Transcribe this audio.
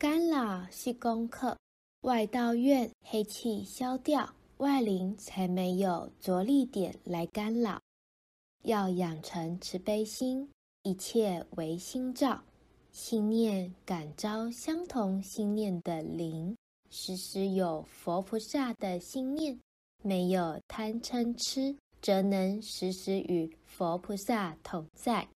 干扰是功课，外道怨，黑气消掉，外灵才没有着力点来干扰，要养成慈悲心，一切唯心照，心念感召相同心念的灵，时时有佛菩萨的心念，没有贪嗔痴，则能时时与佛菩萨同在。